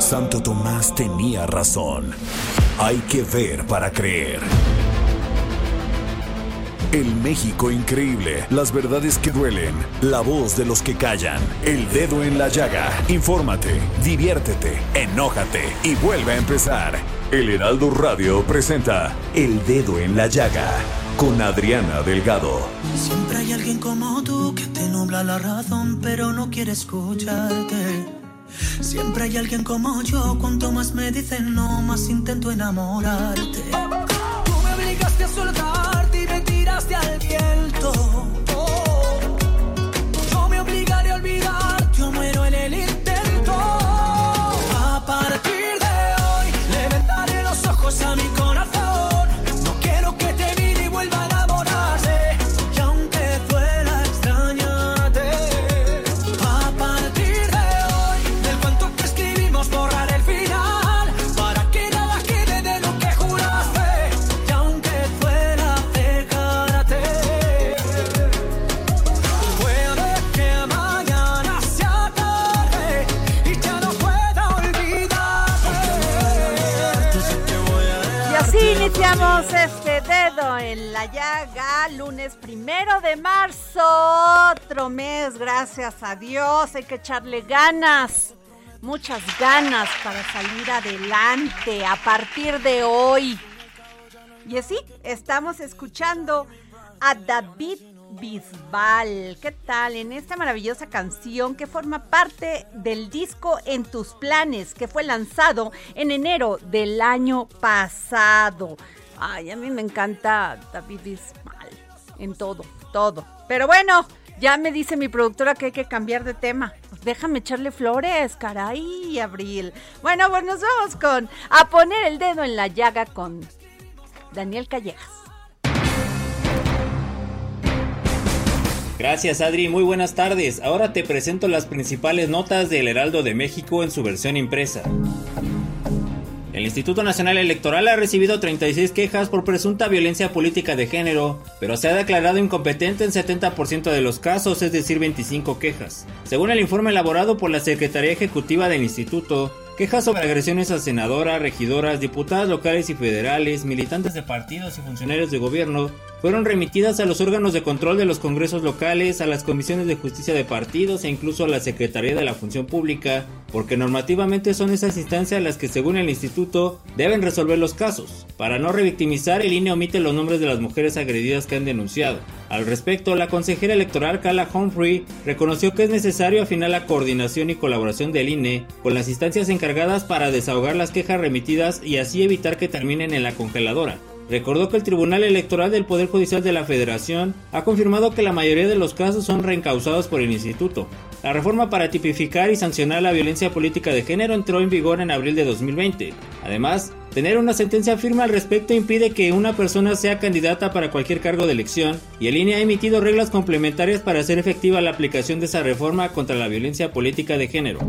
Santo Tomás tenía razón. Hay que ver para creer. El México increíble, las verdades que duelen, la voz de los que callan, el dedo en la llaga. Infórmate, diviértete, enójate y vuelve a empezar. El Heraldo Radio presenta El Dedo en la Llaga con Adriana Delgado. Siempre hay alguien como tú que te nubla la razón, pero no quiere escucharte. Siempre hay alguien como yo, cuanto más me dicen no, más intento enamorarte. Tú me obligaste a soltarte y me tiraste al viento. Gracias a Dios, hay que echarle ganas, muchas ganas para salir adelante a partir de hoy. Y así, estamos escuchando a David Bisbal. ¿Qué tal? En esta maravillosa canción que forma parte del disco En tus planes, que fue lanzado en enero del año pasado. Ay, a mí me encanta David Bisbal. En todo, todo. Pero bueno, ya me dice mi productora que hay que cambiar de tema. Pues déjame echarle flores, caray, Abril. Bueno, pues nos vamos con a poner el dedo en la llaga con Daniel Callejas. Gracias Adri, muy buenas tardes. Ahora te presento las principales notas del Heraldo de México en su versión impresa. El Instituto Nacional Electoral ha recibido 36 quejas por presunta violencia política de género, pero se ha declarado incompetente en 70% de los casos, es decir, 25 quejas. Según el informe elaborado por la Secretaría Ejecutiva del Instituto, quejas sobre agresiones a senadoras, regidoras, diputadas locales y federales, militantes de partidos y funcionarios de gobierno fueron remitidas a los órganos de control de los congresos locales, a las comisiones de justicia de partidos e incluso a la Secretaría de la Función Pública, porque normativamente son esas instancias las que según el instituto deben resolver los casos. Para no revictimizar, el INE omite los nombres de las mujeres agredidas que han denunciado. Al respecto, la consejera electoral Carla Humphrey reconoció que es necesario afinar la coordinación y colaboración del INE con las instancias encargadas para desahogar las quejas remitidas y así evitar que terminen en la congeladora. Recordó que el Tribunal Electoral del Poder Judicial de la Federación ha confirmado que la mayoría de los casos son reencausados por el instituto. La reforma para tipificar y sancionar la violencia política de género entró en vigor en abril de 2020. Además, tener una sentencia firme al respecto impide que una persona sea candidata para cualquier cargo de elección, y el INE ha emitido reglas complementarias para hacer efectiva la aplicación de esa reforma contra la violencia política de género.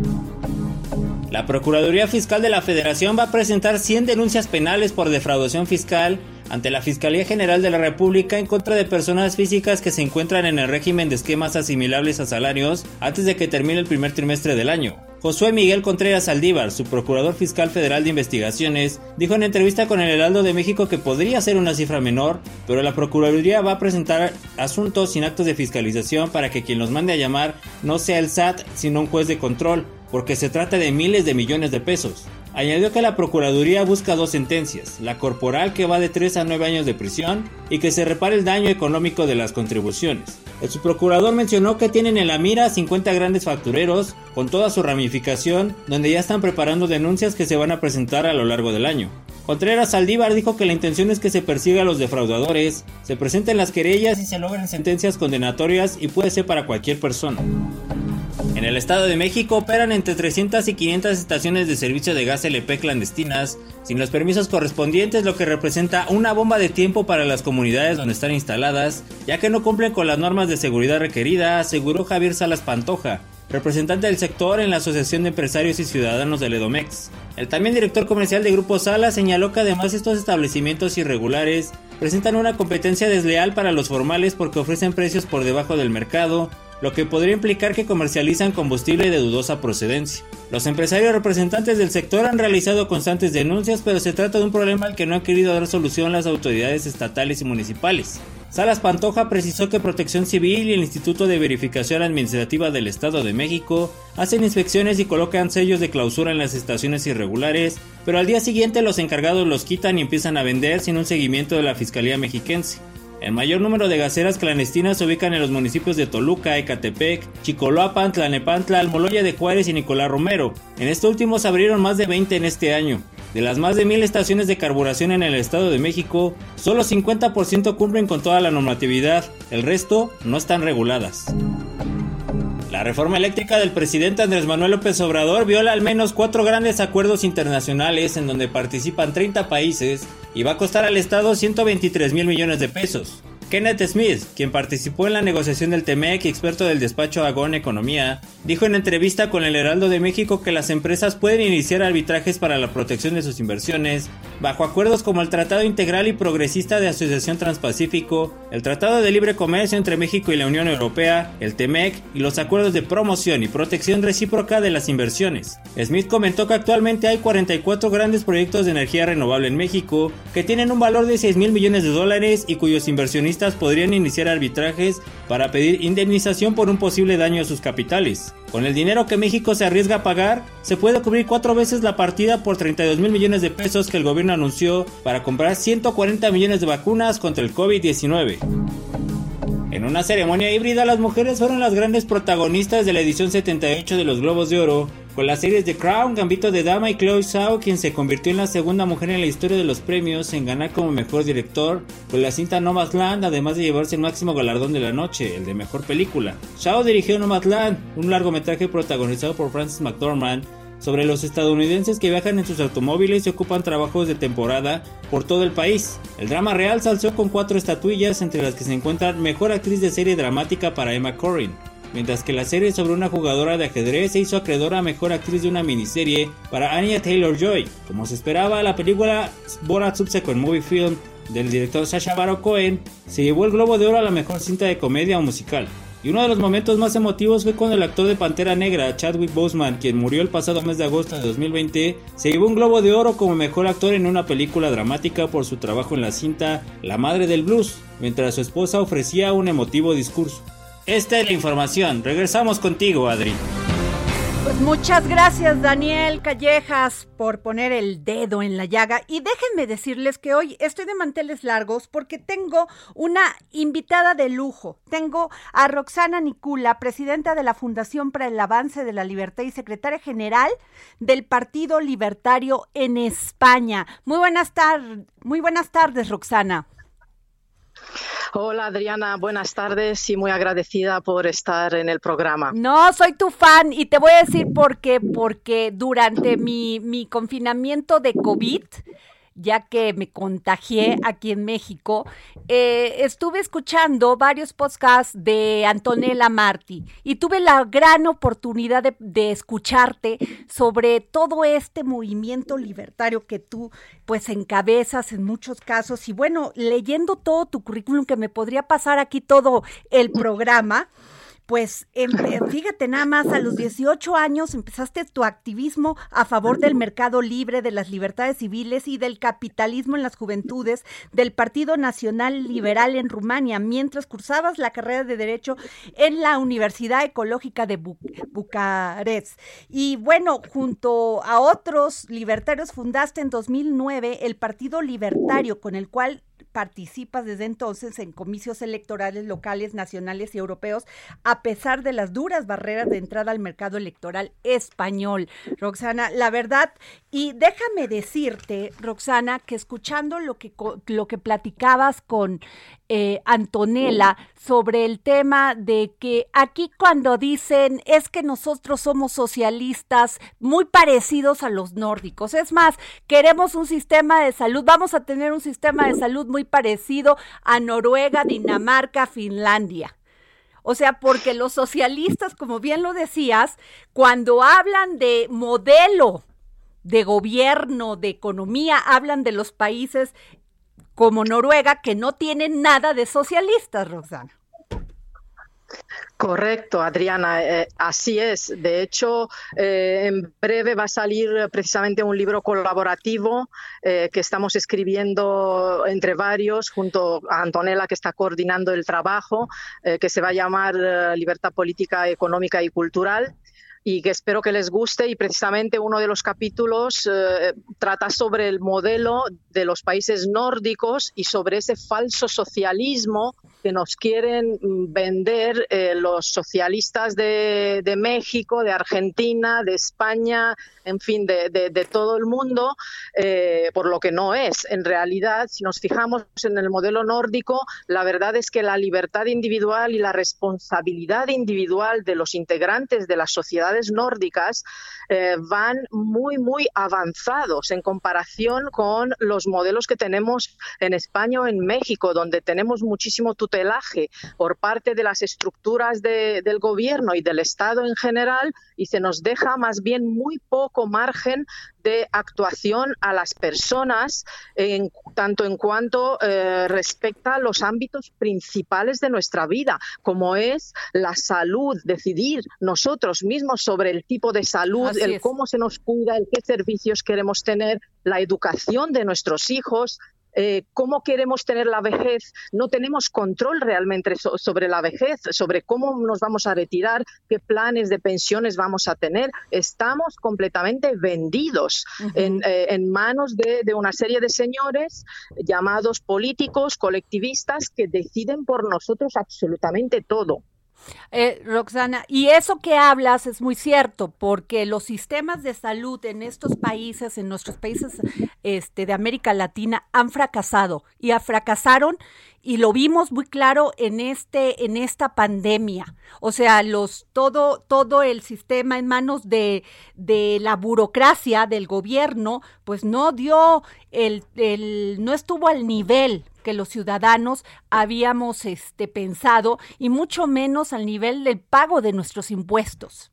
La Procuraduría Fiscal de la Federación va a presentar 100 denuncias penales por defraudación fiscal ante la Fiscalía General de la República en contra de personas físicas que se encuentran en el régimen de esquemas asimilables a salarios antes de que termine el primer trimestre del año. Josué Miguel Contreras Aldívar, su procurador fiscal federal de investigaciones, dijo en entrevista con el Heraldo de México que podría ser una cifra menor, pero la Procuraduría va a presentar asuntos sin actos de fiscalización para que quien los mande a llamar no sea el SAT, sino un juez de control, porque se trata de miles de millones de pesos. Añadió que la Procuraduría busca dos sentencias, la corporal que va de 3 a 9 años de prisión y que se repare el daño económico de las contribuciones. El subprocurador mencionó que tienen en la mira 50 grandes factureros con toda su ramificación donde ya están preparando denuncias que se van a presentar a lo largo del año. Contreras Saldívar dijo que la intención es que se persiga a los defraudadores, se presenten las querellas y se logren sentencias condenatorias y puede ser para cualquier persona. En el Estado de México operan entre 300 y 500 estaciones de servicio de gas LP clandestinas sin los permisos correspondientes, lo que representa una bomba de tiempo para las comunidades donde están instaladas, ya que no cumplen con las normas de seguridad requeridas, aseguró Javier Salas Pantoja, representante del sector en la Asociación de Empresarios y Ciudadanos del Edomex. El también director comercial de Grupo Sala señaló que además estos establecimientos irregulares presentan una competencia desleal para los formales porque ofrecen precios por debajo del mercado, lo que podría implicar que comercializan combustible de dudosa procedencia. Los empresarios representantes del sector han realizado constantes denuncias, pero se trata de un problema al que no han querido dar solución las autoridades estatales y municipales. Salas Pantoja precisó que Protección Civil y el Instituto de Verificación Administrativa del Estado de México hacen inspecciones y colocan sellos de clausura en las estaciones irregulares, pero al día siguiente los encargados los quitan y empiezan a vender sin un seguimiento de la Fiscalía Mexiquense. El mayor número de gaseras clandestinas se ubican en los municipios de Toluca, Ecatepec, Chicoloapan, Tlanepantla, Almoloya de Juárez y Nicolás Romero. En este último se abrieron más de 20 en este año. De las más de mil estaciones de carburación en el Estado de México, solo 50% cumplen con toda la normatividad, el resto no están reguladas. La reforma eléctrica del presidente Andrés Manuel López Obrador viola al menos cuatro grandes acuerdos internacionales en donde participan 30 países y va a costar al Estado 123 mil millones de pesos. Kenneth Smith, quien participó en la negociación del TEMEC y experto del despacho Agón Economía, dijo en entrevista con el Heraldo de México que las empresas pueden iniciar arbitrajes para la protección de sus inversiones, bajo acuerdos como el Tratado Integral y Progresista de Asociación Transpacífico, el Tratado de Libre Comercio entre México y la Unión Europea, el TEMEC y los acuerdos de promoción y protección recíproca de las inversiones. Smith comentó que actualmente hay 44 grandes proyectos de energía renovable en México que tienen un valor de 6 mil millones de dólares y cuyos inversionistas podrían iniciar arbitrajes para pedir indemnización por un posible daño a sus capitales. Con el dinero que México se arriesga a pagar, se puede cubrir cuatro veces la partida por 32 mil millones de pesos que el gobierno anunció para comprar 140 millones de vacunas contra el COVID-19. En una ceremonia híbrida, las mujeres fueron las grandes protagonistas de la edición 78 de los Globos de Oro, con las series de Crown, Gambito de Dama y Chloe Zhao, quien se convirtió en la segunda mujer en la historia de los premios en ganar como mejor director con la cinta Nomadland, además de llevarse el máximo galardón de la noche, el de mejor película. Zhao dirigió Nomadland, un largometraje protagonizado por Francis McDormand sobre los estadounidenses que viajan en sus automóviles y ocupan trabajos de temporada por todo el país. El drama real se alzó con cuatro estatuillas, entre las que se encuentran Mejor Actriz de Serie Dramática para Emma Corrin, mientras que la serie sobre una jugadora de ajedrez se hizo acreedora a mejor actriz de una miniserie para Anya Taylor Joy. Como se esperaba, la película Borat Subsequent Movie Film del director Sacha Baron Cohen se llevó el Globo de Oro a la mejor cinta de comedia o musical. Y uno de los momentos más emotivos fue cuando el actor de Pantera Negra, Chadwick Boseman, quien murió el pasado mes de agosto de 2020, se llevó un Globo de Oro como mejor actor en una película dramática por su trabajo en la cinta La Madre del Blues, mientras su esposa ofrecía un emotivo discurso. Esta es la información. Regresamos contigo, Adri. Pues muchas gracias Daniel Callejas por poner el dedo en la llaga y déjenme decirles que hoy estoy de manteles largos porque tengo una invitada de lujo. Tengo a Roxana Nicula, presidenta de la Fundación para el Avance de la Libertad y secretaria general del Partido Libertario en España. Muy buenas tardes, muy buenas tardes Roxana. Hola Adriana, buenas tardes y muy agradecida por estar en el programa. No, soy tu fan y te voy a decir por qué, porque durante mi, mi confinamiento de COVID, ya que me contagié aquí en México, eh, estuve escuchando varios podcasts de Antonella Marti y tuve la gran oportunidad de, escucharte sobre todo este movimiento libertario que tú pues encabezas en muchos casos. Y bueno, leyendo todo tu currículum que me podría pasar aquí todo el programa pues fíjate nada más, a los 18 años empezaste tu activismo a favor del mercado libre, de las libertades civiles y del capitalismo en las juventudes del Partido Nacional Liberal en Rumania, mientras cursabas la carrera de Derecho en la Universidad Ecológica de Bucarest. Y bueno, junto a otros libertarios fundaste en 2009 el Partido Libertario, con el cual participas desde entonces en comicios electorales locales, nacionales y europeos, a pesar de las duras barreras de entrada al mercado electoral español. Roxana, la verdad, y déjame decirte, Roxana, que escuchando lo que, lo que platicabas con eh, Antonella sobre el tema de que aquí cuando dicen es que nosotros somos socialistas muy parecidos a los nórdicos, es más, queremos un sistema de salud, vamos a tener un sistema de salud muy parecido a Noruega, Dinamarca, Finlandia. O sea, porque los socialistas, como bien lo decías, cuando hablan de modelo de gobierno, de economía, hablan de los países como Noruega que no tienen nada de socialistas, Roxana. Correcto, Adriana, eh, así es. De hecho, eh, en breve va a salir precisamente un libro colaborativo eh, que estamos escribiendo entre varios, junto a Antonella, que está coordinando el trabajo, que se va a llamar Libertad Política, Económica y Cultural y que espero que les guste y precisamente uno de los capítulos trata sobre el modelo de los países nórdicos y sobre ese falso socialismo que nos quieren vender eh, los socialistas de, México, de Argentina, de España, en fin, de, todo el mundo, eh, por lo que no es. En realidad, si nos fijamos en el modelo nórdico, la verdad es que la libertad individual y la responsabilidad individual de los integrantes de las sociedades nórdicas eh, van muy, muy avanzados en comparación con los modelos que tenemos en España o en México, donde tenemos muchísimo tutelaje por parte de las estructuras del gobierno y del Estado en general y se nos deja más bien muy poco margen de actuación a las personas en tanto en cuanto eh, respecta a los ámbitos principales de nuestra vida, como es la salud, decidir nosotros mismos sobre el tipo de salud, el cómo se nos cuida, el qué servicios queremos tener, la educación de nuestros hijos, eh, cómo queremos tener la vejez, no tenemos control realmente sobre la vejez, sobre cómo nos vamos a retirar, qué planes de pensiones vamos a tener. Estamos completamente vendidos en, eh, manos de, de, una serie de señores llamados políticos, colectivistas, que deciden por nosotros absolutamente todo. Eh, Roxana, y eso que hablas es muy cierto, porque los sistemas de salud en estos países, en nuestros países este, de América Latina, han fracasado y fracasaron y lo vimos muy claro en este en esta pandemia. O sea los todo todo el sistema en manos de, de la burocracia del gobierno pues no dio el, el no estuvo al nivel que los ciudadanos habíamos este pensado y mucho menos al nivel del pago de nuestros impuestos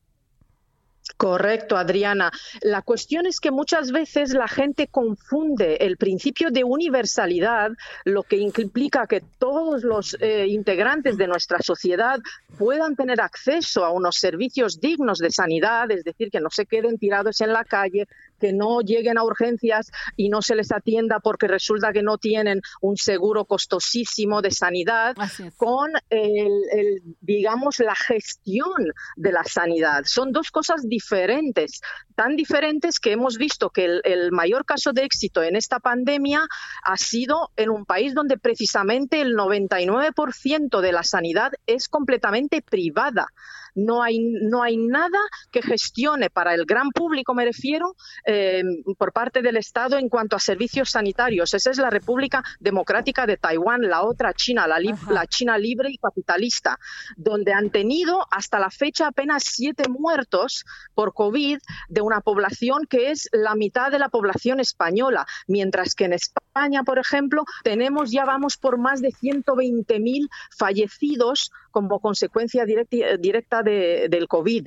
Correcto, Adriana. La cuestión es que muchas veces la gente confunde el principio de universalidad, lo que implica que todos los eh, integrantes de nuestra sociedad puedan tener acceso a unos servicios dignos de sanidad, es decir, que no se queden tirados en la calle, que no lleguen a urgencias y no se les atienda porque resulta que no tienen un seguro costosísimo de sanidad, con el, digamos, la gestión de la sanidad. Son dos cosas diferentes, tan diferentes que hemos visto que el, el mayor caso de éxito en esta pandemia ha sido en un país donde precisamente el 99% de la sanidad es completamente privada no hay, no hay nada que gestione para el gran público, me refiero, eh, por parte del Estado en cuanto a servicios sanitarios. Esa es la República Democrática de Taiwán, la otra China, la, la China libre y capitalista, donde han tenido hasta la fecha apenas siete muertos por COVID de una población que es la mitad de la población española, mientras que en España, por ejemplo, tenemos ya vamos por más de 120.000 fallecidos como consecuencia directa, directa del COVID.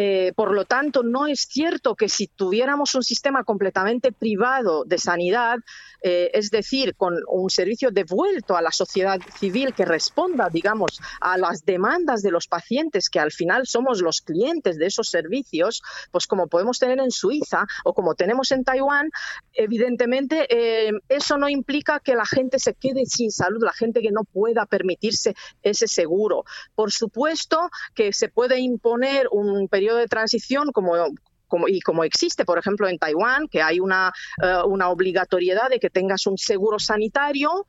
Eh, por lo tanto, no es cierto que si tuviéramos un sistema completamente privado de sanidad, eh, es decir, con un servicio devuelto a la sociedad civil que responda, digamos, a las demandas de los pacientes, que al final somos los clientes de esos servicios, pues como podemos tener en Suiza o como tenemos en Taiwán, evidentemente eh, eso no implica que la gente se quede sin salud, la gente que no pueda permitirse ese seguro. Por supuesto que se puede imponer un periodo de transición como, como, y como existe, por ejemplo, en Taiwán, que hay una, eh, una obligatoriedad de que tengas un seguro sanitario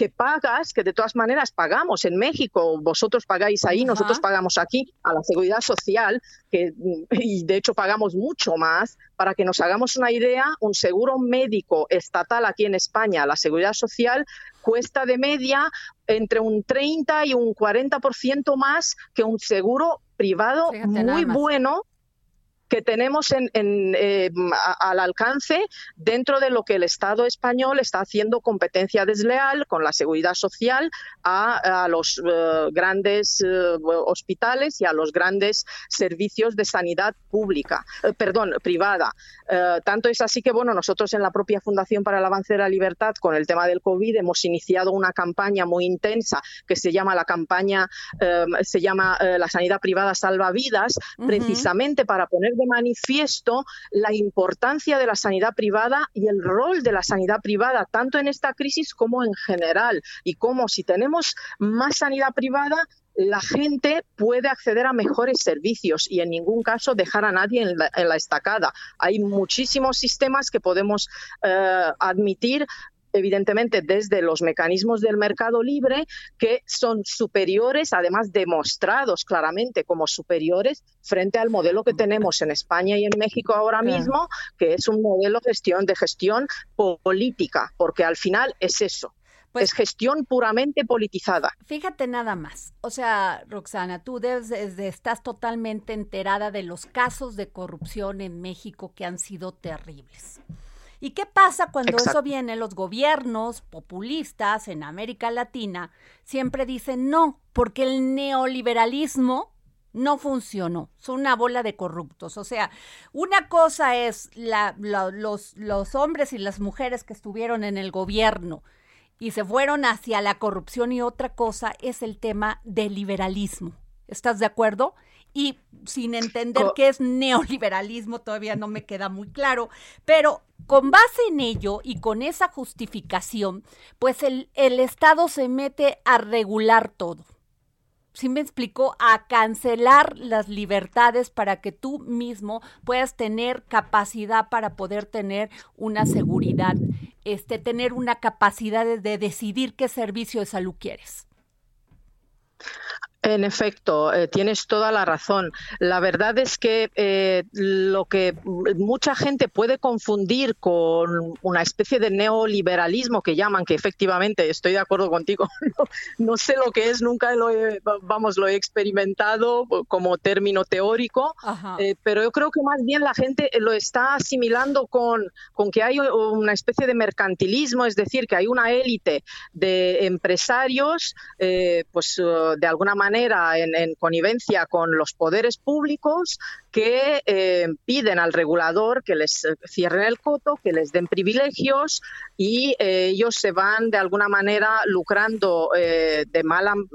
que pagas, que de todas maneras pagamos en México, vosotros pagáis ahí, nosotros pagamos aquí a la seguridad social, que, y de hecho pagamos mucho más. Para que nos hagamos una idea, un seguro médico estatal aquí en España, la seguridad social, cuesta de media entre un 30 y un 40% más que un seguro privado muy bueno que tenemos en, eh, al alcance dentro de lo que el Estado español está haciendo competencia desleal con la seguridad social a, los eh, grandes eh, hospitales y a los grandes servicios de sanidad pública, perdón, privada. tanto es así que, bueno, nosotros en la propia Fundación para el Avance de la Libertad, con el tema del COVID, hemos iniciado una campaña muy intensa que se llama la campaña, se llama La sanidad privada salva vidas, precisamente para poner manifiesto la importancia de la sanidad privada y el rol de la sanidad privada, tanto en esta crisis como en general, y cómo si tenemos más sanidad privada, la gente puede acceder a mejores servicios y en ningún caso dejar a nadie en la, estacada. Hay muchísimos sistemas que podemos eh, admitir evidentemente desde los mecanismos del mercado libre que son superiores, además demostrados claramente como superiores frente al modelo que tenemos en España y en México ahora mismo, que es un modelo de gestión, de gestión política, porque al final es eso. Pues es gestión puramente politizada. Fíjate nada más. O sea, Roxana, tú desde, estás totalmente enterada de los casos de corrupción en México que han sido terribles. ¿Y qué pasa cuando eso viene? Los gobiernos populistas en América Latina siempre dicen no, porque el neoliberalismo no funcionó. Son una bola de corruptos. O sea, una cosa es la, los, los hombres y las mujeres que estuvieron en el gobierno y se fueron hacia la corrupción y otra cosa es el tema del liberalismo. ¿Estás de acuerdo? Y sin entender qué es neoliberalismo todavía no me queda muy claro, pero con base en ello y con esa justificación, pues el, el Estado se mete a regular todo. ¿Sí me explicó? A cancelar las libertades para que tú mismo puedas tener capacidad para poder tener una seguridad, este, tener una capacidad de decidir qué servicio de salud quieres. En efecto, eh, tienes toda la razón. La verdad es que eh, lo que mucha gente puede confundir con una especie de neoliberalismo que llaman, que efectivamente estoy de acuerdo contigo, no, sé lo que es, nunca lo he, vamos, lo he experimentado como término teórico, eh, pero yo creo que más bien la gente lo está asimilando con, con que hay una especie de mercantilismo, es decir, que hay una élite de empresarios, pues de alguna manera en, connivencia con los poderes públicos que eh, piden al regulador que les cierren el coto, que les den privilegios y eh, ellos se van de alguna manera lucrando eh, de mala, mm,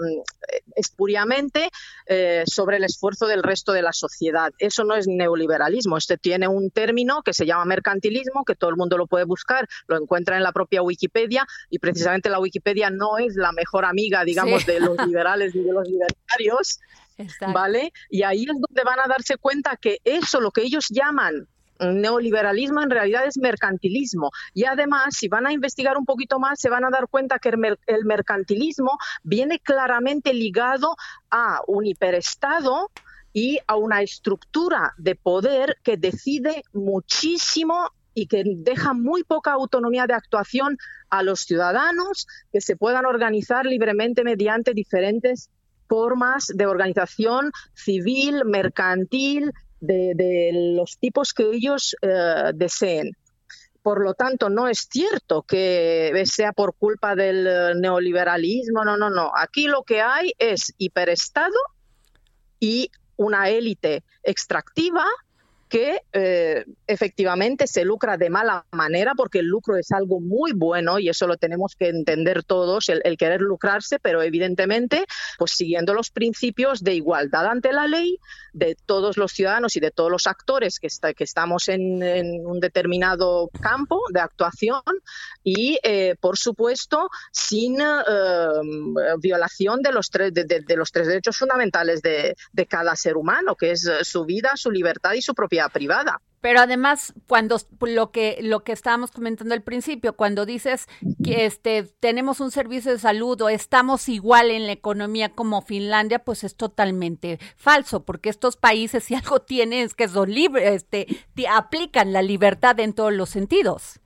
espuriamente sobre el esfuerzo del resto de la sociedad. Eso no es neoliberalismo. Este tiene un término que se llama mercantilismo, que todo el mundo lo puede buscar, lo encuentra en la propia Wikipedia y precisamente la Wikipedia no es la mejor amiga, digamos, de los liberales y de los ¿vale? Y ahí es donde van a darse cuenta que eso, lo que ellos llaman neoliberalismo en realidad es mercantilismo. Y además, si van a investigar un poquito más, se van a dar cuenta que el, mercantilismo viene claramente ligado a un hiperestado y a una estructura de poder que decide muchísimo y que deja muy poca autonomía de actuación a los ciudadanos que se puedan organizar libremente mediante diferentes formas de organización civil, mercantil, de, los tipos que ellos eh, deseen. Por lo tanto, no es cierto que sea por culpa del neoliberalismo, no, no, no. Aquí lo que hay es hiperestado y una élite extractiva que eh, efectivamente se lucra de mala manera, porque el lucro es algo muy bueno y eso lo tenemos que entender todos, el, querer lucrarse, pero evidentemente, pues siguiendo los principios de igualdad ante la ley de todos los ciudadanos y de todos los actores que, que estamos en, un determinado campo de actuación y, eh, por supuesto, sin eh, violación de los, tres, de, los tres derechos fundamentales de, cada ser humano, que es su vida, su libertad y su propiedad privada. Pero además, cuando lo que lo que estábamos comentando al principio, cuando dices que este tenemos un servicio de salud o estamos igual en la economía como Finlandia, pues es totalmente falso, porque estos países si algo tienen es que son libres, este, aplican la libertad en todos los sentidos.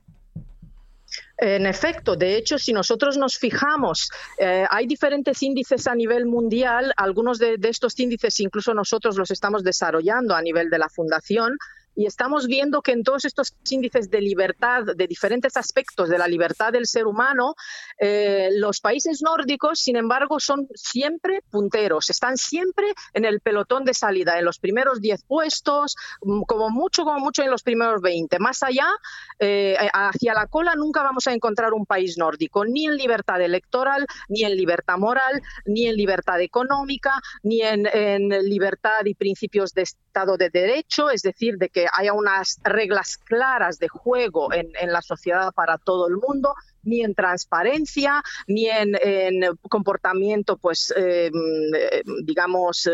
En efecto, de hecho, si nosotros nos fijamos, eh, hay diferentes índices a nivel mundial, algunos de, estos índices incluso nosotros los estamos desarrollando a nivel de la Fundación, y estamos viendo que en todos estos índices de libertad, de diferentes aspectos de la libertad del ser humano, eh, los países nórdicos, sin embargo, son siempre punteros, están siempre en el pelotón de salida, en los primeros 10 puestos, mm, como mucho, como mucho en los primeros 20. Más allá, eh, hacia la cola, nunca vamos a encontrar un país nórdico, ni en libertad electoral, ni en libertad moral, ni en libertad económica, ni en, en libertad y principios de Estado de Derecho, es decir, de que haya unas reglas claras de juego en, la sociedad para todo el mundo, ni en transparencia, ni en, comportamiento, pues, em, digamos, eh,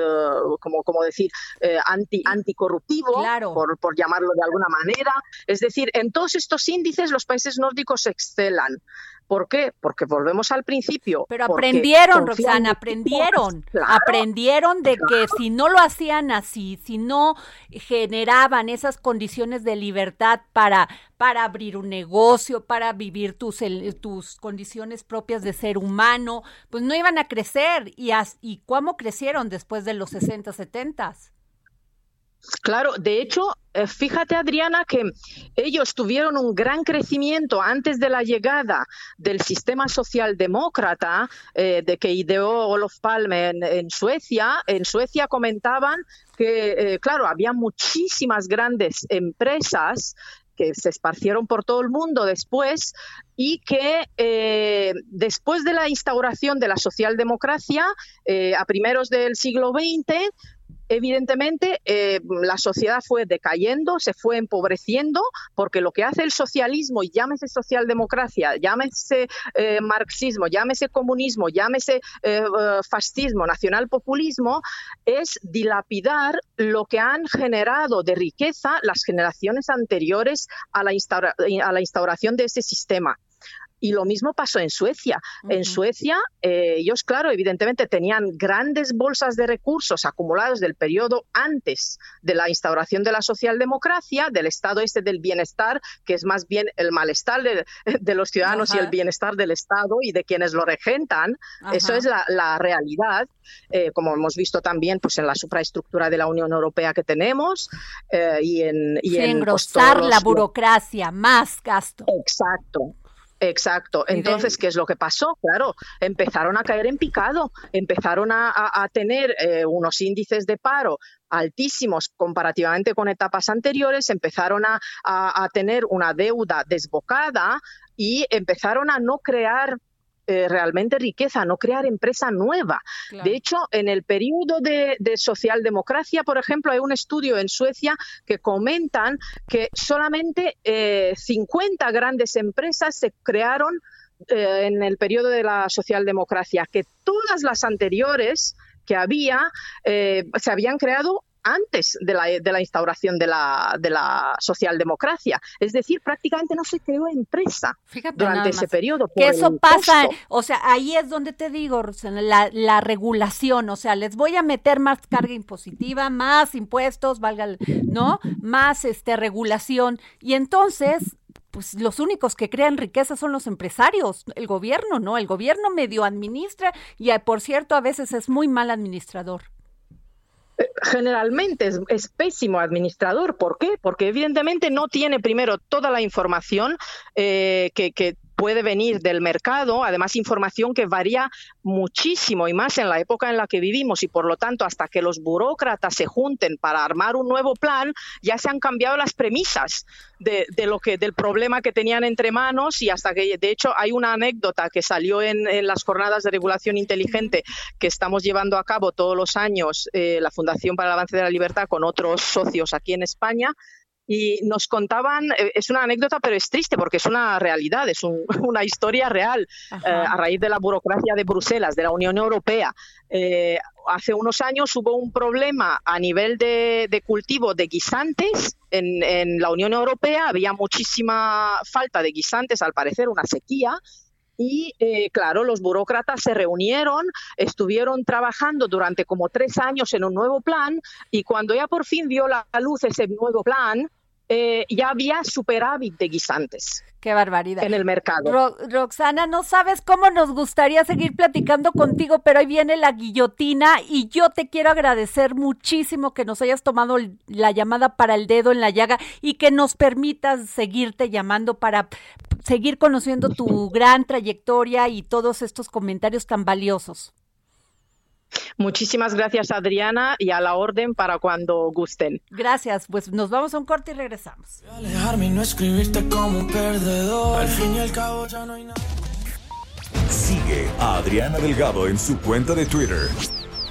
como, como decir, eh, anti, anticorruptivo, por, por llamarlo de alguna manera. Es decir, en todos estos índices los países nórdicos excelan. ¿Por qué? Porque volvemos al principio. Pero aprendieron, Roxana, aprendieron. Aprendieron de que si no lo hacían así, si no generaban esas condiciones de libertad para, para abrir un negocio, para vivir tus, tus condiciones propias de ser humano, pues no iban a crecer. ¿Y, y cómo crecieron después de los 60, 70? Claro, de hecho, eh, fíjate Adriana que ellos tuvieron un gran crecimiento antes de la llegada del sistema socialdemócrata eh, de que ideó Olof Palme en, Suecia. En Suecia comentaban que, eh, claro, había muchísimas grandes empresas que se esparcieron por todo el mundo después y que después de la instauración de la socialdemocracia a primeros del siglo XX evidentemente eh, la sociedad fue decayendo, se fue empobreciendo, porque lo que hace el socialismo, llámese socialdemocracia, llámese eh, marxismo, llámese comunismo, llámese eh, fascismo, nacionalpopulismo, es dilapidar lo que han generado de riqueza las generaciones anteriores a la, a la instauración de ese sistema. Y lo mismo pasó en Suecia. En Suecia, eh, ellos, claro, evidentemente tenían grandes bolsas de recursos acumulados del periodo antes de la instauración de la socialdemocracia, del estado este del bienestar, que es más bien el malestar de, los ciudadanos y el bienestar del Estado y de quienes lo regentan. Eso es la, realidad, eh, como hemos visto también pues, en la supraestructura de la Unión Europea que tenemos eh, y en... Y en pues, engrosar la burocracia, más gasto. Exacto. Exacto. Entonces, ¿qué es lo que pasó? Claro, empezaron a caer en picado, empezaron a, tener eh, unos índices de paro altísimos comparativamente con etapas anteriores, empezaron a, a tener una deuda desbocada y empezaron a no crear eh, realmente riqueza, no crear empresa nueva. De hecho, en el periodo de, socialdemocracia, por ejemplo, hay un estudio en Suecia que comentan que solamente 50 eh, grandes empresas se crearon eh, en el periodo de la socialdemocracia, que todas las anteriores que había se habían creado antes de la, de la instauración de la, de la socialdemocracia. Es decir, prácticamente no se creó empresa durante ese periodo. Que eso pasa, o sea, ahí es donde te digo, la, la regulación, o sea, les voy a meter más carga impositiva, más impuestos, valga, ¿no? Más este regulación. Y entonces pues los únicos que crean riqueza son los empresarios, el gobierno, ¿no? El gobierno medio administra y por cierto a veces es muy mal administrador generalmente es, pésimo administrador. ¿Por qué? Porque evidentemente no tiene primero toda la información eh, que, puede venir del mercado, además información que varía muchísimo y más en la época en la que vivimos. Y por lo tanto hasta que los burócratas se junten para armar un nuevo plan, ya se han cambiado las premisas de, lo que del problema que tenían entre manos. Y hasta que de hecho hay una anécdota que salió en, las jornadas de regulación inteligente que estamos llevando a cabo todos los años eh, la Fundación para el Avance de la Libertad con otros socios aquí en España y nos contaban, eh, es una anécdota, pero es triste porque es una realidad, es una historia real eh, a raíz de la burocracia de Bruselas, de la Unión Europea. Eh, hace unos años hubo un problema a nivel de, cultivo de guisantes en, en, la Unión Europea, había muchísima falta de guisantes, al parecer una sequía. Y claro, los burócratas se reunieron, estuvieron trabajando durante como tres años en un nuevo plan y cuando ya por fin vio la luz ese nuevo plan, eh, ya había superávit de guisantes. Qué barbaridad. En el mercado. Roxana, no sabes cómo nos gustaría seguir platicando contigo, pero ahí viene la guillotina y yo te quiero agradecer muchísimo que nos hayas tomado la llamada para el dedo en la llaga y que nos permitas seguirte llamando para seguir conociendo tu gran trayectoria y todos estos comentarios tan valiosos. Muchísimas gracias, Adriana, y a la orden para cuando gusten. Gracias, pues nos vamos a un corte y regresamos. Sigue a Adriana Delgado en su cuenta de Twitter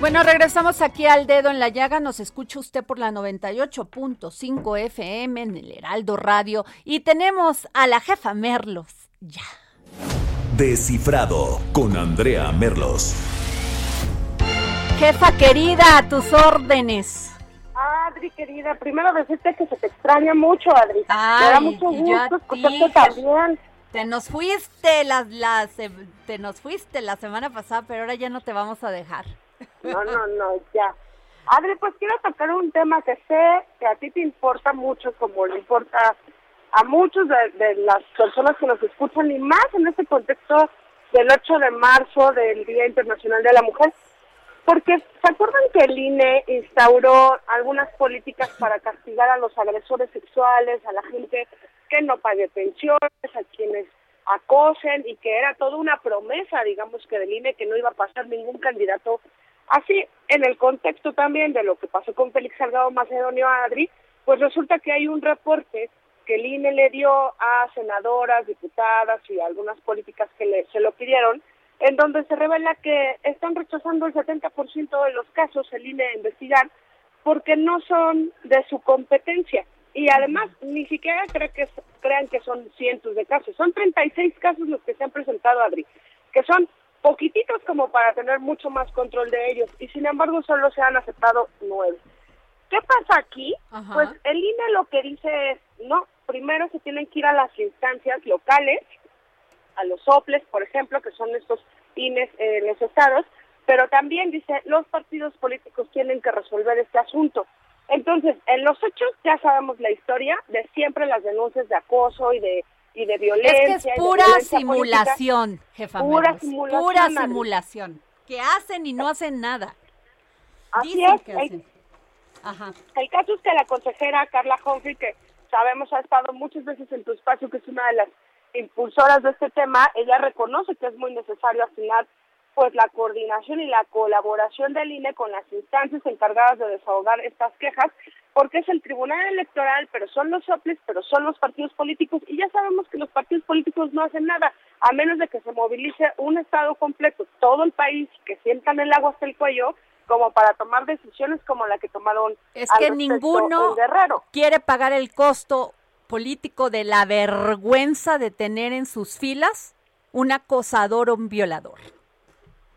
Bueno, regresamos aquí al dedo en la llaga. Nos escucha usted por la 98.5 FM en el Heraldo Radio. Y tenemos a la jefa Merlos. Ya. Descifrado con Andrea Merlos. Jefa querida, a tus órdenes. Adri, querida, primero decirte que se te extraña mucho, Adri. Ay, Me da mucho gusto escucharte también. Te nos fuiste las, las, te nos fuiste la semana pasada, pero ahora ya no te vamos a dejar. No, no, no, ya. Adri, pues quiero tocar un tema que sé que a ti te importa mucho, como le importa a muchos de, las personas que nos escuchan, y más en este contexto del 8 de marzo, del Día Internacional de la Mujer, porque ¿se acuerdan que el INE instauró algunas políticas para castigar a los agresores sexuales, a la gente que no pague pensiones, a quienes acosen y que era toda una promesa, digamos que del INE que no iba a pasar ningún candidato Así, en el contexto también de lo que pasó con Félix Salgado Macedonio Adri, pues resulta que hay un reporte que el INE le dio a senadoras, diputadas y algunas políticas que le, se lo pidieron, en donde se revela que están rechazando el 70% de los casos el INE a investigar porque no son de su competencia. Y además, ni siquiera cree que, crean que son cientos de casos. Son 36 casos los que se han presentado, Adri, que son poquititos como para tener mucho más control de ellos y sin embargo solo se han aceptado nueve. ¿Qué pasa aquí? Pues el INE lo que dice es, no, primero se tienen que ir a las instancias locales, a los OPLES, por ejemplo, que son estos INES en los estados, pero también dice, los partidos políticos tienen que resolver este asunto. Entonces, en los hechos ya sabemos la historia de siempre las denuncias de acoso y de y de violencia. Es que es pura simulación, jefa. Pura simulación. Pura simulación. Que hacen y no hacen nada. Así es. el, el caso es que la consejera Carla Humphrey, que sabemos ha estado muchas veces en tu espacio, que es una de las impulsoras de este tema, ella reconoce que es muy necesario afinar pues la coordinación y la colaboración del INE con las instancias encargadas de desahogar estas quejas, porque es el Tribunal Electoral, pero son los soples, pero son los partidos políticos, y ya sabemos que los partidos políticos no hacen nada, a menos de que se movilice un Estado completo, todo el país, que sientan el agua hasta el cuello, como para tomar decisiones como la que tomaron. Es que ninguno quiere pagar el costo político de la vergüenza de tener en sus filas un acosador o un violador.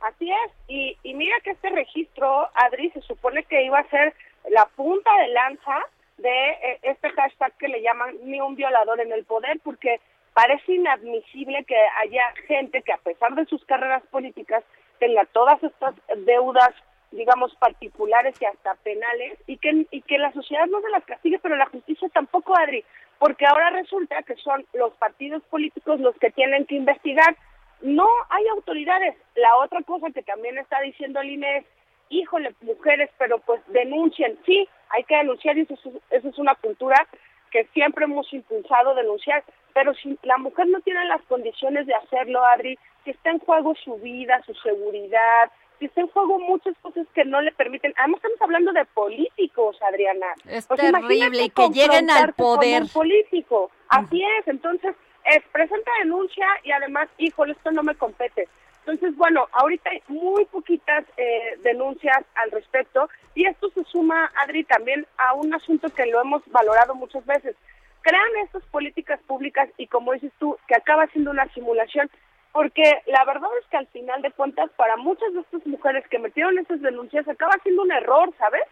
Así es, y, y mira que este registro, Adri, se supone que iba a ser la punta de lanza de eh, este hashtag que le llaman ni un violador en el poder, porque parece inadmisible que haya gente que a pesar de sus carreras políticas tenga todas estas deudas, digamos, particulares y hasta penales, y que, y que la sociedad no se las castigue, pero la justicia tampoco, Adri, porque ahora resulta que son los partidos políticos los que tienen que investigar no hay autoridades. La otra cosa que también está diciendo el INE es, híjole, mujeres, pero pues denuncien. Sí, hay que denunciar y eso, eso es una cultura que siempre hemos impulsado denunciar, pero si la mujer no tiene las condiciones de hacerlo, Adri, si está en juego su vida, su seguridad, si está en juego muchas cosas que no le permiten. Además estamos hablando de políticos, Adriana. Es terrible que lleguen al poder. político. Así es, entonces es presenta denuncia y además, híjole, esto no me compete. Entonces, bueno, ahorita hay muy poquitas eh, denuncias al respecto y esto se suma, Adri, también a un asunto que lo hemos valorado muchas veces. Crean estas políticas públicas y como dices tú, que acaba siendo una simulación, porque la verdad es que al final de cuentas, para muchas de estas mujeres que metieron esas denuncias, acaba siendo un error, ¿sabes?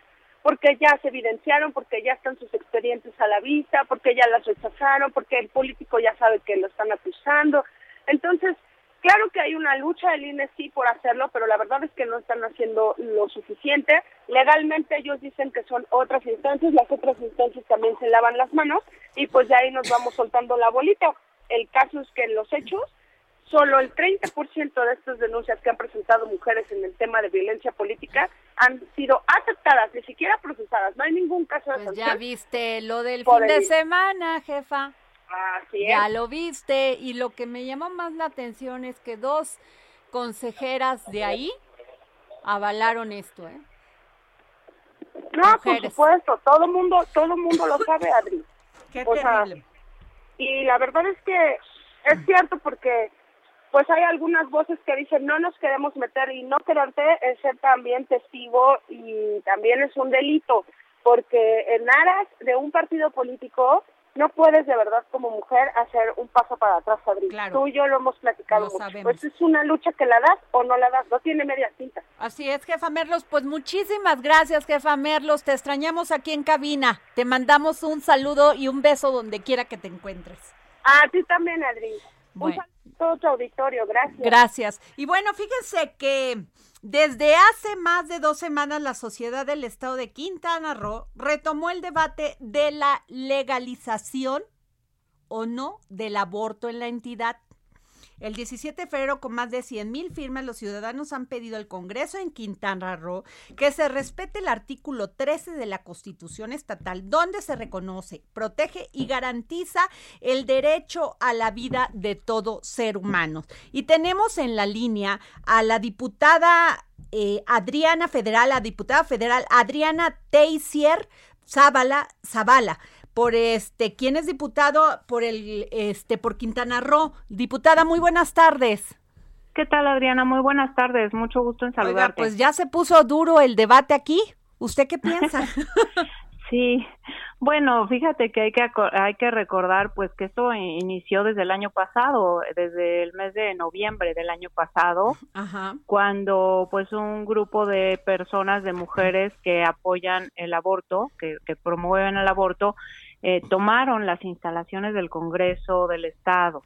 Porque ya se evidenciaron, porque ya están sus expedientes a la vista, porque ya las rechazaron, porque el político ya sabe que lo están acusando. Entonces, claro que hay una lucha del INE sí por hacerlo, pero la verdad es que no están haciendo lo suficiente. Legalmente ellos dicen que son otras instancias, las otras instancias también se lavan las manos y pues de ahí nos vamos soltando la bolita. El caso es que en los hechos solo el 30% de estas denuncias que han presentado mujeres en el tema de violencia política han sido aceptadas, ni siquiera procesadas. No hay ningún caso de pues Ya viste lo del fin de semana, jefa. Así Ya lo viste. Y lo que me llamó más la atención es que dos consejeras de ahí avalaron esto, ¿eh? No, por supuesto. Todo mundo, todo mundo lo sabe, Adri. Qué terrible. y la verdad es que es cierto porque pues hay algunas voces que dicen no nos queremos meter y no quererte es ser también testigo y también es un delito, porque en aras de un partido político no puedes de verdad como mujer hacer un paso para atrás, Adri. Tú y yo lo hemos platicado mucho. Pues es una lucha que la das o no la das, no tiene media cinta. Así es, jefa Merlos. Pues muchísimas gracias, jefa Merlos. Te extrañamos aquí en cabina. Te mandamos un saludo y un beso donde quiera que te encuentres. A ti también, Adri. Un saludo todo tu auditorio. Gracias. Gracias. Y bueno, fíjense que desde hace más de dos semanas la Sociedad del Estado de Quintana Roo retomó el debate de la legalización o no del aborto en la entidad. El 17 de febrero, con más de 100 mil firmas, los ciudadanos han pedido al Congreso en Quintana Roo que se respete el artículo 13 de la Constitución Estatal, donde se reconoce, protege y garantiza el derecho a la vida de todo ser humano. Y tenemos en la línea a la diputada eh, Adriana Federal, la diputada federal Adriana Teisier Zavala, Zavala por este, ¿quién es diputado por el este por Quintana Roo? Diputada, muy buenas tardes. ¿Qué tal, Adriana? Muy buenas tardes. Mucho gusto en saludarte. pues ya se puso duro el debate aquí. ¿Usted qué piensa? sí. Bueno, fíjate que hay que hay que recordar pues que esto inició desde el año pasado, desde el mes de noviembre del año pasado, cuando pues un grupo de personas, de mujeres que apoyan el aborto, que, que promueven el aborto, eh, tomaron las instalaciones del Congreso del Estado.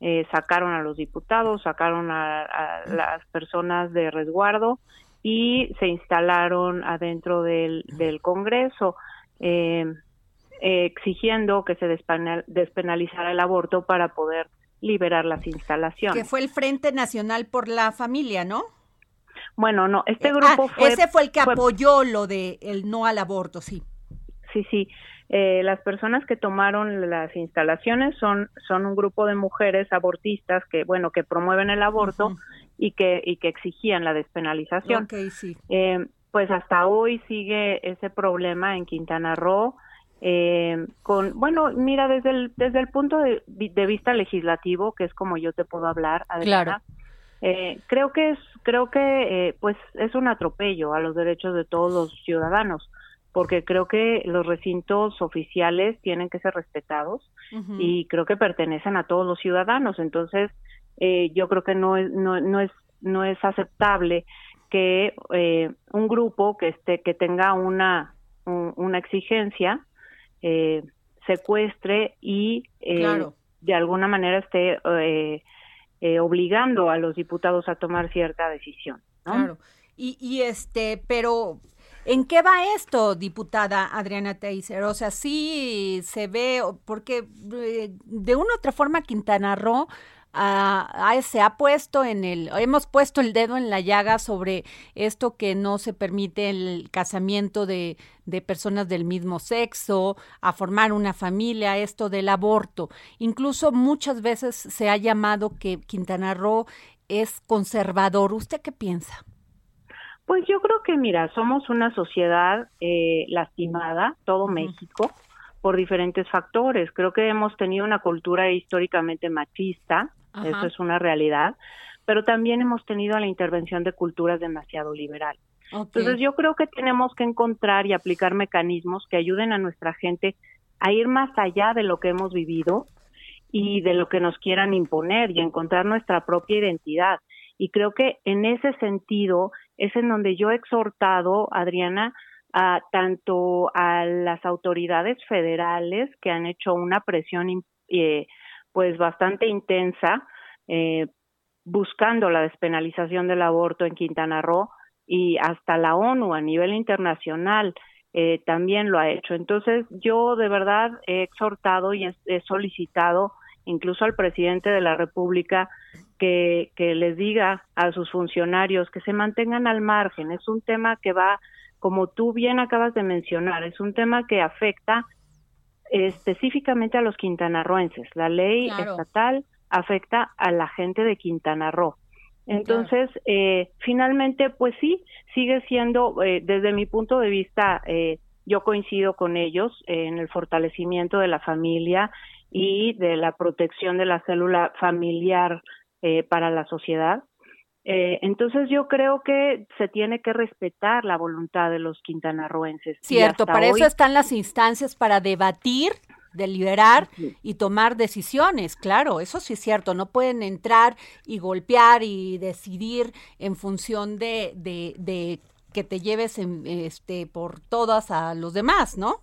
Eh, sacaron a los diputados, sacaron a, las personas de resguardo y se instalaron adentro del, del Congreso, eh, exigiendo que se despenalizara el aborto para poder liberar las instalaciones. Que fue el Frente Nacional por la Familia, ¿no? Bueno, no, este grupo ah, fue... Ese fue el que apoyó lo de el no al aborto, sí. Sí, sí. Eh, las personas que tomaron las instalaciones son, son un grupo de mujeres abortistas que, bueno, que promueven el aborto y que, y que exigían la despenalización. Eh, pues hasta hoy sigue ese problema en Quintana Roo. Eh, con bueno mira desde el desde el punto de, vista legislativo que es como yo te puedo hablar Adriana, eh, creo que es creo que eh, pues es un atropello a los derechos de todos los ciudadanos porque creo que los recintos oficiales tienen que ser respetados y creo que pertenecen a todos los ciudadanos. Entonces eh, yo creo que no es no, no es no es aceptable que eh, un grupo que esté que tenga una una exigencia eh, secuestre y eh, de alguna manera esté eh, eh, obligando a los diputados a tomar cierta decisión. Claro. Y, y este, pero ¿En qué va esto, diputada Adriana Teiser? O sea, sí se ve, porque de una u otra forma Quintana Roo se ha puesto en el, hemos puesto el dedo en la llaga sobre esto que no se permite el casamiento de, de personas del mismo sexo, a formar una familia, esto del aborto. Incluso muchas veces se ha llamado que Quintana Roo es conservador. ¿Usted qué piensa? Pues yo creo que, mira, somos una sociedad eh, lastimada, todo México, por diferentes factores. Creo que hemos tenido una cultura históricamente machista, eso es una realidad, pero también hemos tenido la intervención de culturas demasiado liberales. Entonces yo creo que tenemos que encontrar y aplicar mecanismos que ayuden a nuestra gente a ir más allá de lo que hemos vivido y de lo que nos quieran imponer y encontrar nuestra propia identidad. Y creo que en ese sentido es en donde yo he exhortado, Adriana, a tanto a las autoridades federales que han hecho una presión eh, pues bastante intensa eh, buscando la despenalización del aborto en Quintana Roo y hasta la ONU a nivel internacional eh, también lo ha hecho. Entonces yo de verdad he exhortado y he, solicitado incluso al presidente de la República que, que les diga a sus funcionarios que se mantengan al margen. Es un tema que va, como tú bien acabas de mencionar, es un tema que afecta específicamente a los quintanarroenses. La ley estatal afecta a la gente de Quintana Roo. Entonces, eh, finalmente, pues sí, sigue siendo, eh, desde mi punto de vista, eh, yo coincido con ellos en el fortalecimiento de la familia y de la protección de la célula familiar para la sociedad. Eh, entonces yo creo que se tiene que respetar la voluntad de los quintanarroenses. Cierto, para eso están las instancias para debatir, deliberar y tomar decisiones, claro, eso sí es cierto, no pueden entrar y golpear y decidir en función de, de, de que te lleves en, este, por todas a los demás, ¿no?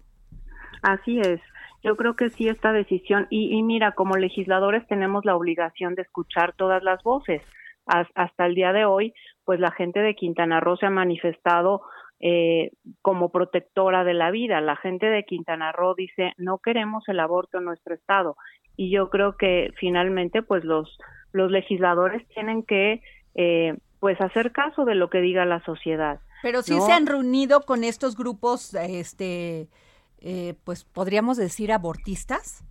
Así es. Yo creo que sí esta decisión, y, y mira, como legisladores tenemos la obligación de escuchar todas las voces hasta el día de hoy, pues la gente de Quintana Roo se ha manifestado eh, como protectora de la vida. La gente de Quintana Roo dice, no queremos el aborto en nuestro estado. Y yo creo que finalmente, pues los, los legisladores tienen que, eh, pues hacer caso de lo que diga la sociedad. Pero sí se han reunido con estos grupos, este, eh, pues podríamos decir abortistas.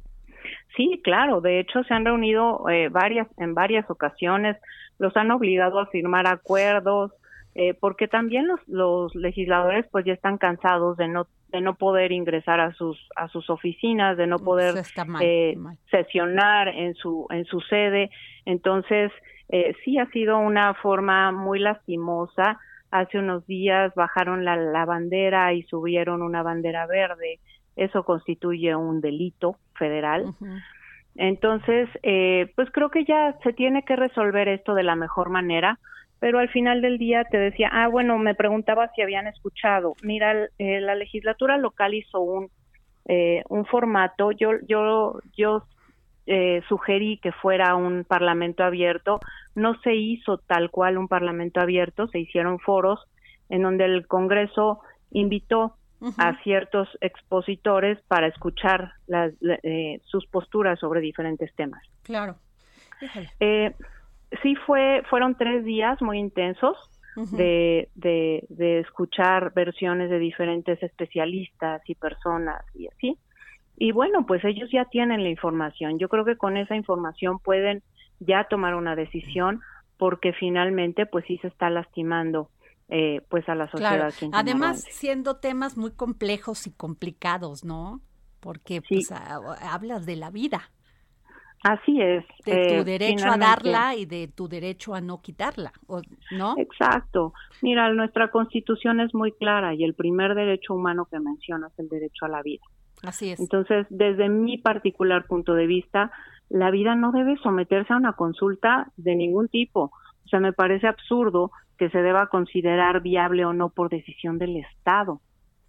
Sí, claro. De hecho, se han reunido eh, varias en varias ocasiones. Los han obligado a firmar acuerdos, eh, porque también los, los legisladores, pues, ya están cansados de no de no poder ingresar a sus a sus oficinas, de no poder eh, sesionar en su en su sede. Entonces, eh, sí ha sido una forma muy lastimosa. Hace unos días bajaron la, la bandera y subieron una bandera verde eso constituye un delito federal. Entonces, eh, pues creo que ya se tiene que resolver esto de la mejor manera, pero al final del día te decía, ah, bueno, me preguntaba si habían escuchado. Mira, eh, la legislatura local hizo un, eh, un formato, yo, yo, yo eh, sugerí que fuera un parlamento abierto, no se hizo tal cual un parlamento abierto, se hicieron foros en donde el Congreso invitó a ciertos expositores para escuchar las, eh, sus posturas sobre diferentes temas. Claro. Eh, sí fue, fueron tres días muy intensos de, de, de, escuchar versiones de diferentes especialistas y personas y así. Y bueno, pues ellos ya tienen la información. Yo creo que con esa información pueden ya tomar una decisión porque finalmente pues sí se está lastimando eh, pues a la sociedad. Además, siendo temas muy complejos y complicados, ¿no? Porque pues, hablas de la vida. Así es. De tu eh, derecho a darla y de tu derecho a no quitarla, ¿no? Exacto. Mira, nuestra constitución es muy clara y el primer derecho humano que menciona es el derecho a la vida. Así es. Entonces, desde mi particular punto de vista, la vida no debe someterse a una consulta de ningún tipo. O sea, me parece absurdo que se deba considerar viable o no por decisión del Estado.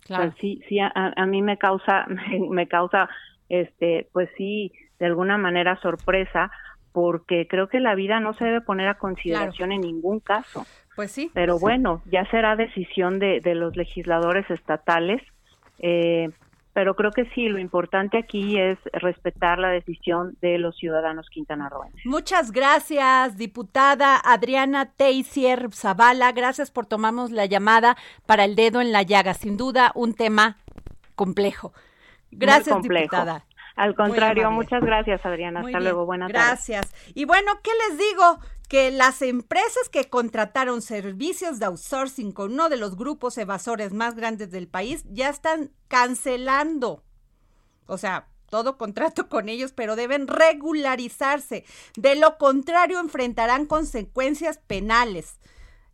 Claro. sí, sí, a, a, mí me causa, me causa, este, pues sí, de alguna manera sorpresa, porque creo que la vida no se debe poner a consideración en ningún caso. Pues sí. Pero bueno, ya será decisión de, de los legisladores estatales. Eh, pero creo que sí, lo importante aquí es respetar la decisión de los ciudadanos quintanarroenses. Muchas gracias, diputada Adriana Teisier Zavala. Gracias por tomarnos la llamada para el dedo en la llaga. Sin duda, un tema complejo. Gracias, diputada. Al contrario, muchas gracias, Adriana. Hasta luego. Buenas tardes. Gracias. Y bueno, ¿qué les digo? Que las empresas que contrataron servicios de outsourcing con uno de los grupos evasores más grandes del país ya están cancelando. O sea, todo contrato con ellos, pero deben regularizarse. De lo contrario, enfrentarán consecuencias penales.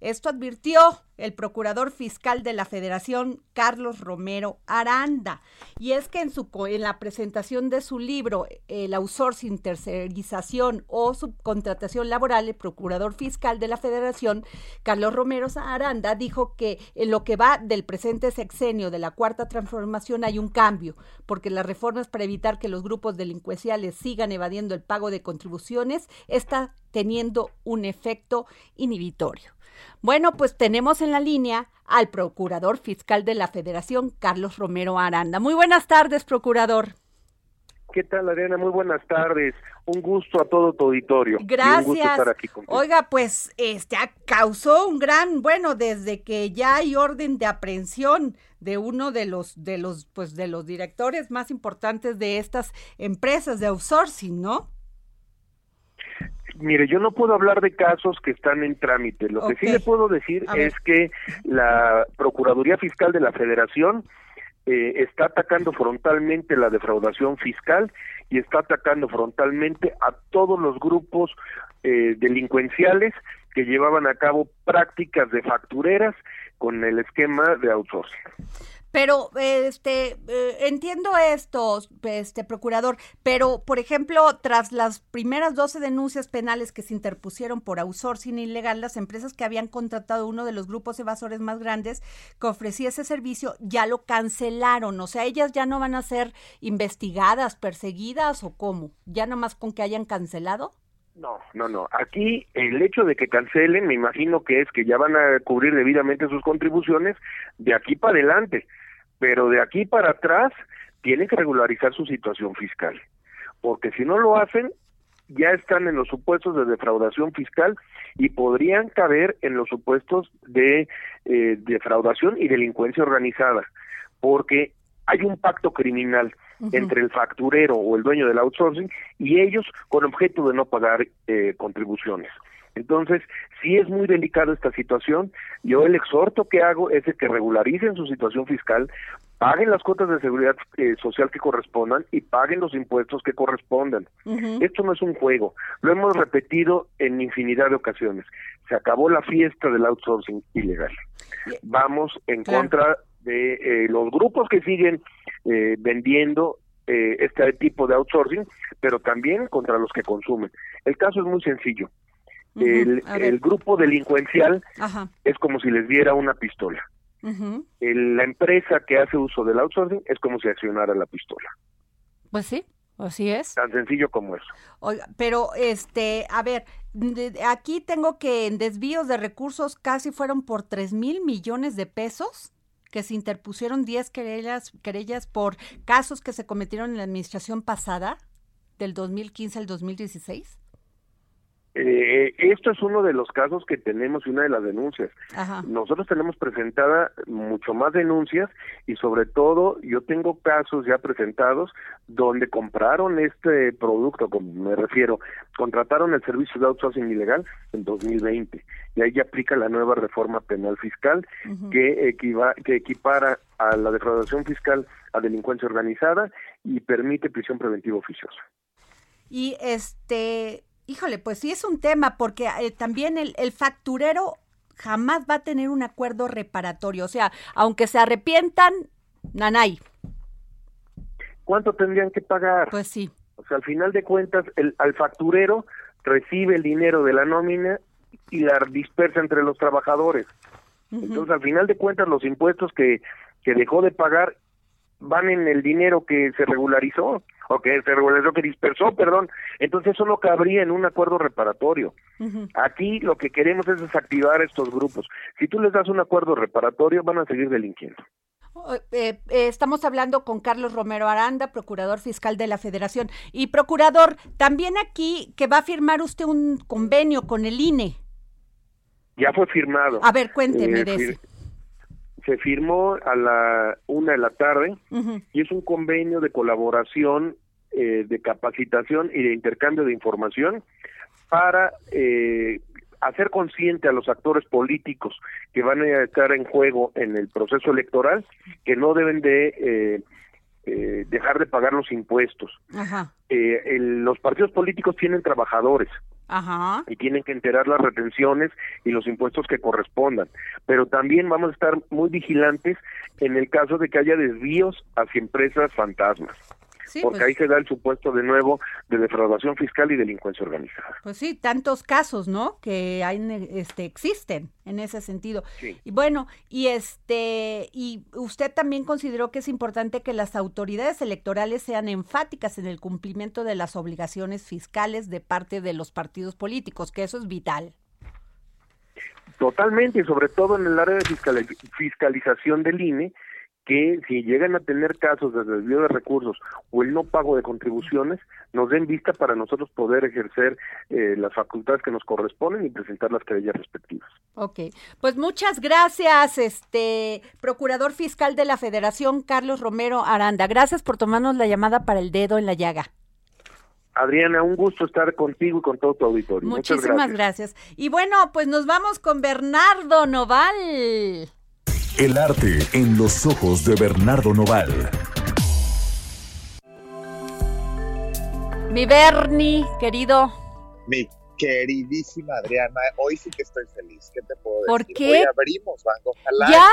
Esto advirtió el procurador fiscal de la Federación, Carlos Romero Aranda. Y es que en, su, en la presentación de su libro, El outsourcing, tercerización o subcontratación laboral, el procurador fiscal de la Federación, Carlos Romero Aranda, dijo que en lo que va del presente sexenio de la cuarta transformación hay un cambio, porque las reformas para evitar que los grupos delincuenciales sigan evadiendo el pago de contribuciones está teniendo un efecto inhibitorio. Bueno, pues tenemos en la línea al procurador fiscal de la Federación, Carlos Romero Aranda. Muy buenas tardes, procurador. ¿Qué tal, Adriana? Muy buenas tardes. Un gusto a todo tu auditorio. Gracias. Oiga, pues este causó un gran, bueno, desde que ya hay orden de aprehensión de uno de los de los pues de los directores más importantes de estas empresas de outsourcing, ¿no? Mire, yo no puedo hablar de casos que están en trámite. Lo que sí le puedo decir es que la Procuraduría Fiscal de la Federación eh, está atacando frontalmente la defraudación fiscal y está atacando frontalmente a todos los grupos eh, delincuenciales que llevaban a cabo prácticas de factureras con el esquema de outsourcing. Pero, este, eh, entiendo esto, este, procurador, pero, por ejemplo, tras las primeras 12 denuncias penales que se interpusieron por outsourcing ilegal, las empresas que habían contratado uno de los grupos evasores más grandes que ofrecía ese servicio ya lo cancelaron. O sea, ellas ya no van a ser investigadas, perseguidas o cómo? ¿Ya nomás con que hayan cancelado? No, no, no. Aquí el hecho de que cancelen, me imagino que es que ya van a cubrir debidamente sus contribuciones de aquí para adelante, pero de aquí para atrás tienen que regularizar su situación fiscal, porque si no lo hacen, ya están en los supuestos de defraudación fiscal y podrían caber en los supuestos de eh, defraudación y delincuencia organizada, porque hay un pacto criminal entre el facturero o el dueño del outsourcing y ellos con objeto de no pagar eh, contribuciones. Entonces, si es muy delicada esta situación. Yo el exhorto que hago es de que regularicen su situación fiscal, paguen las cuotas de seguridad eh, social que correspondan y paguen los impuestos que correspondan. Esto no es un juego, lo hemos repetido en infinidad de ocasiones. Se acabó la fiesta del outsourcing ilegal. Vamos en contra de eh, los grupos que siguen eh, vendiendo eh, este tipo de outsourcing, pero también contra los que consumen. El caso es muy sencillo. El, el, grupo delincuencial es como si les diera una pistola. la empresa que hace uso del outsourcing es como si accionara la pistola. Pues sí, así es. Tan sencillo como eso. Oiga, pero este, a ver, aquí tengo que en desvíos de recursos casi fueron por tres mil millones de pesos que se interpusieron 10 querellas, querellas por casos que se cometieron en la administración pasada, del 2015 al 2016? Esto es uno de los casos que tenemos y una de las denuncias. Nosotros tenemos presentada mucho más denuncias y sobre todo yo tengo casos ya presentados donde compraron este producto, como me refiero, contrataron el servicio de outsourcing ilegal en 2020 y ahí aplica la nueva reforma penal fiscal que, que equipara a la defraudación fiscal a delincuencia organizada y permite prisión preventiva oficiosa. Y este, híjole, pues sí es un tema, porque eh, también el, el facturero jamás va a tener un acuerdo reparatorio. O sea, aunque se arrepientan, nanay. ¿Cuánto tendrían que pagar? Pues sí. O sea, al final de cuentas, el, al facturero recibe el dinero de la nómina y la dispersa entre los trabajadores. Entonces, al final de cuentas, los impuestos que, que dejó de pagar van en el dinero que se regularizó o que se regularizó, que dispersó, perdón. Entonces eso no cabría en un acuerdo reparatorio. Aquí lo que queremos es desactivar estos grupos. Si tú les das un acuerdo reparatorio, van a seguir delinquiendo. Eh, eh, estamos hablando con Carlos Romero Aranda, procurador fiscal de la Federación. Y procurador, también aquí que va a firmar usted un convenio con el INE. Ya fue firmado. A ver, cuénteme eh, se firmó a la una de la tarde y es un convenio de colaboración, eh, de capacitación y de intercambio de información para eh, hacer consciente a los actores políticos que van a estar en juego en el proceso electoral que no deben de eh, dejar de pagar los impuestos. los partidos políticos tienen trabajadores y tienen que enterar las retenciones y los impuestos que correspondan. Pero también vamos a estar muy vigilantes en el caso de que haya desvíos hacia empresas fantasmas porque pues ahí se da el supuesto de nuevo de defraudación fiscal y delincuencia organizada. Pues sí, tantos casos, ¿no? Que hay, este, existen en ese sentido. Y bueno, y este, y usted también consideró que es importante que las autoridades electorales sean enfáticas en el cumplimiento de las obligaciones fiscales de parte de los partidos políticos, que eso es vital. Totalmente, y sobre todo en el área de fiscalización del INE, que si llegan a tener casos de desvío de recursos o el no pago de contribuciones, nos den vista para nosotros poder ejercer eh, las facultades que nos corresponden y presentar las querellas respectivas. Ok, pues muchas gracias, este Procurador Fiscal de la Federación, Carlos Romero Aranda. Gracias por tomarnos la llamada para el dedo en la llaga. Adriana, un gusto estar contigo y con todo tu auditorio. Muchísimas gracias. Y bueno, pues nos vamos con Bernardo Noval. El arte en los ojos de Bernardo Noval. Mi Bernie, querido. Mi queridísima Adriana, hoy sí que estoy feliz. ¿Qué te puedo ¿Por decir? qué? Hoy abrimos Van Gogh Ya,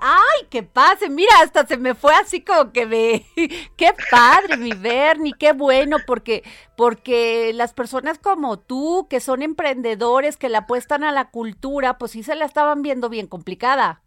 ay, qué pase. Mira, hasta se me fue así como que me... qué padre, mi Bernie, qué bueno, porque, porque las personas como tú, que son emprendedores, que le apuestan a la cultura, pues sí se la estaban viendo bien complicada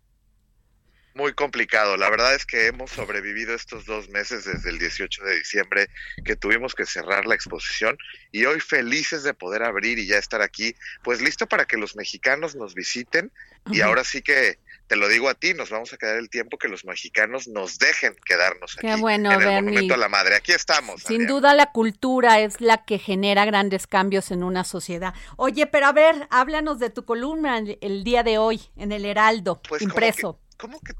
muy complicado. La verdad es que hemos sobrevivido estos dos meses desde el 18 de diciembre que tuvimos que cerrar la exposición y hoy felices de poder abrir y ya estar aquí, pues listo para que los mexicanos nos visiten y ahora sí que te lo digo a ti, nos vamos a quedar el tiempo que los mexicanos nos dejen quedarnos Qué bueno, en el Monumento a la Madre. Aquí estamos. Sin duda la cultura es la que genera grandes cambios en una sociedad. Oye, pero a ver, háblanos de tu columna el, día de hoy en el Heraldo, pues impreso. ¿Cómo que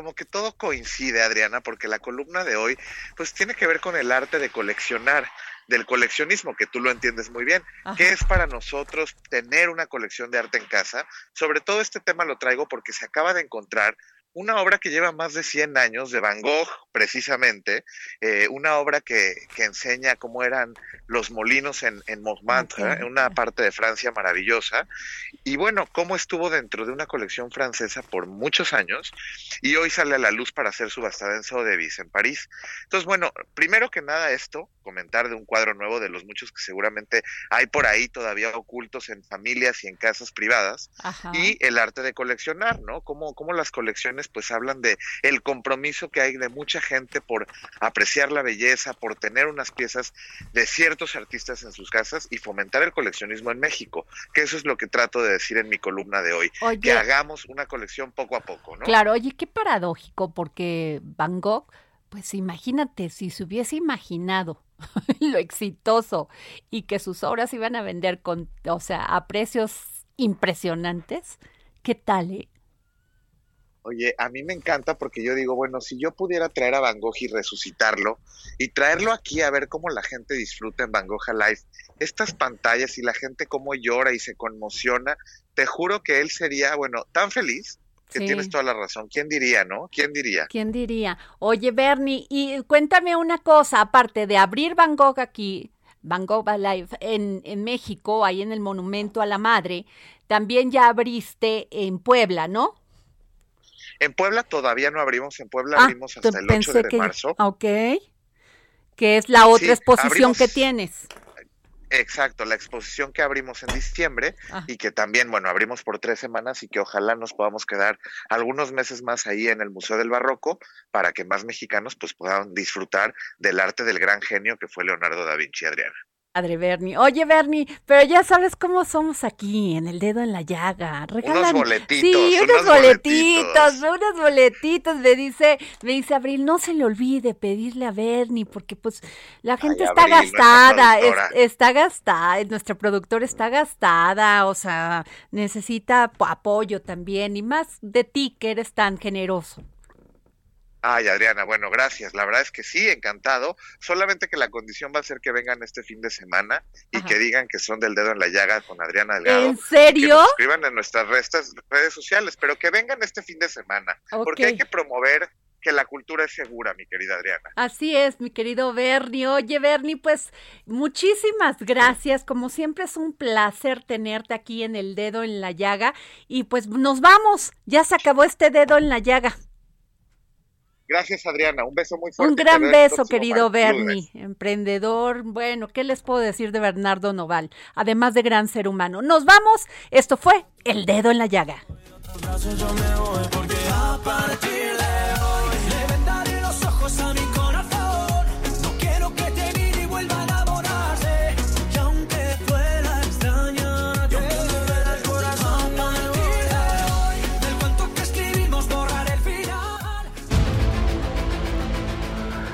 como que todo coincide, Adriana, porque la columna de hoy, pues tiene que ver con el arte de coleccionar, del coleccionismo, que tú lo entiendes muy bien. ¿Qué es para nosotros tener una colección de arte en casa? Sobre todo este tema lo traigo porque se acaba de encontrar una obra que lleva más de 100 años de Van Gogh, precisamente, eh, una obra que, que, enseña cómo eran los molinos en, en Montmartre, en una parte de Francia maravillosa, y bueno, cómo estuvo dentro de una colección francesa por muchos años, y hoy sale a la luz para ser subastada en Sotheby's, en París. Entonces, bueno, primero que nada esto, comentar de un cuadro nuevo de los muchos que seguramente hay por ahí todavía ocultos en familias y en casas privadas, y el arte de coleccionar, ¿no? Cómo, cómo las colecciones pues hablan de el compromiso que hay de mucha gente por apreciar la belleza, por tener unas piezas de ciertos artistas en sus casas y fomentar el coleccionismo en México, que eso es lo que trato de decir en mi columna de hoy, que hagamos una colección poco a poco, ¿no? Claro, oye, qué paradójico porque Van Gogh, pues imagínate si se hubiese imaginado lo exitoso y que sus obras iban a vender con, o sea, a precios impresionantes, ¿qué tal? Eh? Oye, a mí me encanta porque yo digo, bueno, si yo pudiera traer a Van Gogh y resucitarlo y traerlo aquí a ver cómo la gente disfruta en Van Gogh Live estas pantallas y la gente cómo llora y se conmociona, te juro que él sería, bueno, tan feliz que tienes toda la razón. ¿Quién diría, no? ¿Quién diría? ¿Quién diría? Oye, Bernie, y cuéntame una cosa, aparte de abrir Van Gogh aquí, Van Gogh Live en, en México, ahí en el Monumento a la Madre, también ya abriste en Puebla, ¿no? En Puebla todavía no abrimos, en Puebla ah, abrimos hasta el 8 de marzo. Ok, que es la otra exposición que tienes. Exacto, la exposición que abrimos en diciembre ah. y que también, bueno, abrimos por tres semanas y que ojalá nos podamos quedar algunos meses más ahí en el Museo del Barroco para que más mexicanos pues puedan disfrutar del arte del gran genio que fue Leonardo da Vinci Adriana. Padre Bernie. Oye, Bernie, pero ya sabes cómo somos aquí, en el dedo en la llaga. Regalan... Unos boletitos. Sí, unos, boletitos, unos boletitos. Me dice, me dice Abril, no se le olvide pedirle a Bernie, porque pues la gente está gastada, está gastada, nuestra productora está gastada, o sea, necesita apoyo también, y más de ti que eres tan generoso. Ay, Adriana, bueno, gracias. La verdad es que sí, encantado. Solamente que la condición va a ser que vengan este fin de semana y que digan que son del dedo en la llaga con Adriana Delgado. ¿En serio? que nos escriban en nuestras redes sociales, pero que vengan este fin de semana. Porque hay que promover que la cultura es segura, mi querida Adriana. Así es, mi querido Bernie. Oye, Bernie, pues muchísimas gracias. Como siempre es un placer tenerte aquí en el dedo en la llaga. Y pues nos vamos. Ya se acabó este dedo en la llaga. Gracias, Adriana. Un beso muy fuerte. Un gran beso, querido Bernie, emprendedor. Bueno, ¿qué les puedo decir de Bernardo Noval? Además de gran ser humano. Nos vamos. Esto fue El Dedo en la Llaga.